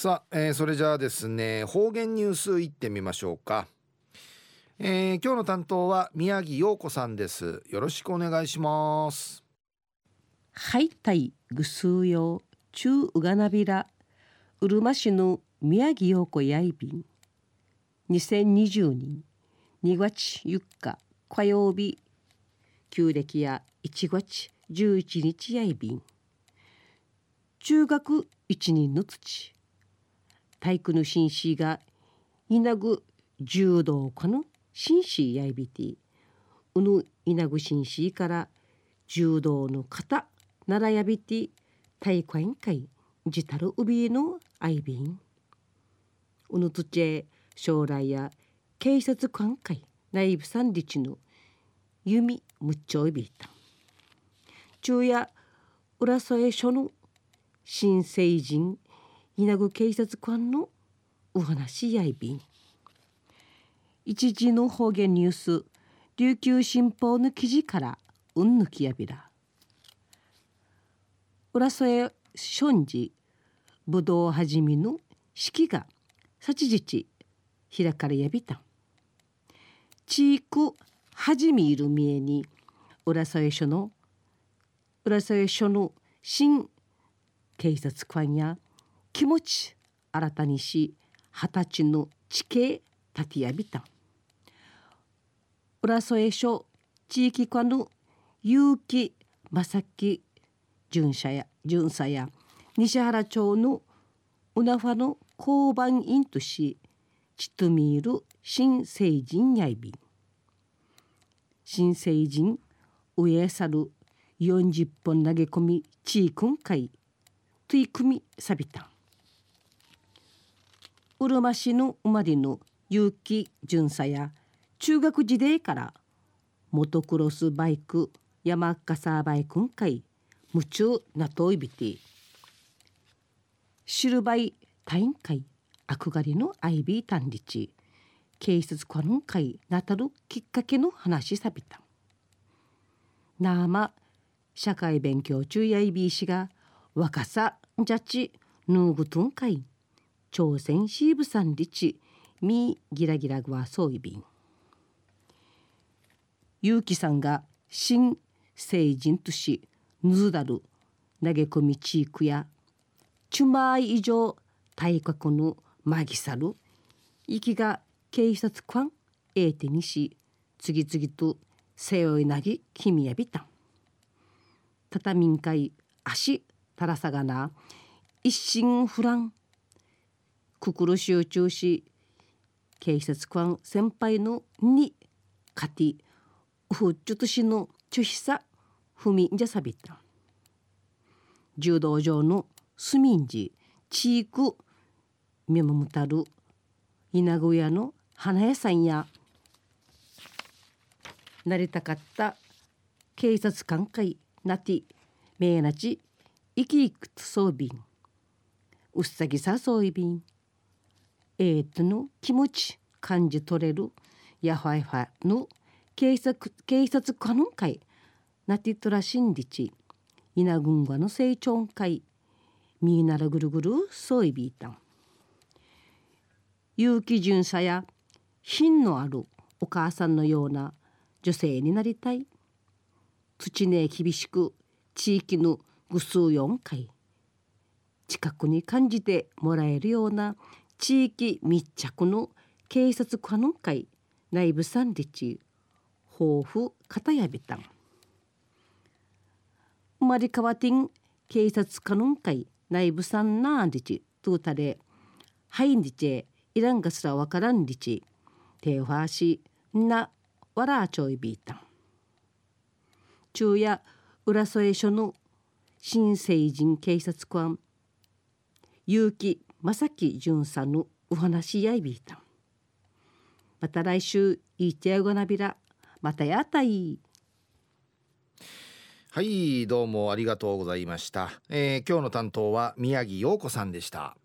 さあ、えー、それじゃあですね方言ニュースいってみましょうか、えー、今日の担当は宮城陽子さんです。よろしくお願いします。はいたいぐすうよ中うがなびらうるま市の宮城陽子やいびん。2020年2月4日火曜日旧暦や1月11日やいびん。中学一人の土。体育の紳士が稲ぐ柔道家の紳士やいびてうぬ稲ぐ紳士から柔道の型ならやびて体育委員会自たるうびのあいびんうぬつちえ将来や警察官会内部三日の弓むっちょいびいた。昼夜浦添署の新成人稲ぐ警察官のお話やいびん。一時の方言ニュース琉球新報の記事からうんぬきやびら。浦添春時ぶどうはじみの式が幸日開かれやびた。地域はじみいる見えに浦添署の浦添署の新警察官や気持ち新たにし二十歳の地形立てやびた。浦添署地域課の結城正樹巡査や巡査や西原町のうなファの交番員としちとみいる新成人やいびん。新成人上さる40本投げ込み地域今回取り組みさびた。うるま市の生まれの結城巡査や中学時代からモトクロスバイク山笠バイクんかい夢中なといびてシルバイタイン会憧れのアイビー単立警察官会なたるきっかけの話さびた。なあま社会勉強中やいびいしが若さじゃちぬぐとんかい朝鮮シーブさんりちみギラギラグワそういびんゆうきさんが新成人としぬずだる投げ込み地域やチュマイ以上体格のまぎさる息が警察官えいてにし次々と背負いなぎ君やびた畳んかい足たらさがな一心不乱心集中し警察官先輩のにかてふっちゅとしのちゅひさふみんじゃさびた。柔道場のすみんじちいくみもむたる稲小屋の花屋さんやなりたかった警察官会なてめいなち生き生きとそうびん。うっさぎさそういびん。えー、との気持ち感じ取れるやファイファの警察警察官の会なてとらしんりち稲群馬の成長会みーならぐるぐるそういびいたん。有機巡査や品のあるお母さんのような女性になりたい。土ね厳しく地域のぐ数4回近くに感じてもらえるような地域密着の警察官の会内部産立豊富片やびたん。生まれ変わってん警察官の会内部産なんでちとたれはいんでちいらんがすらわからんりち手をはしなわらちょいびいたん。昼夜浦添署の新成人警察官結城正樹巡査のお話やいびいたん。また来週いっちゃうごなびらまたやたいはいどうもありがとうございました、えー、今日の担当は宮城陽子さんでした。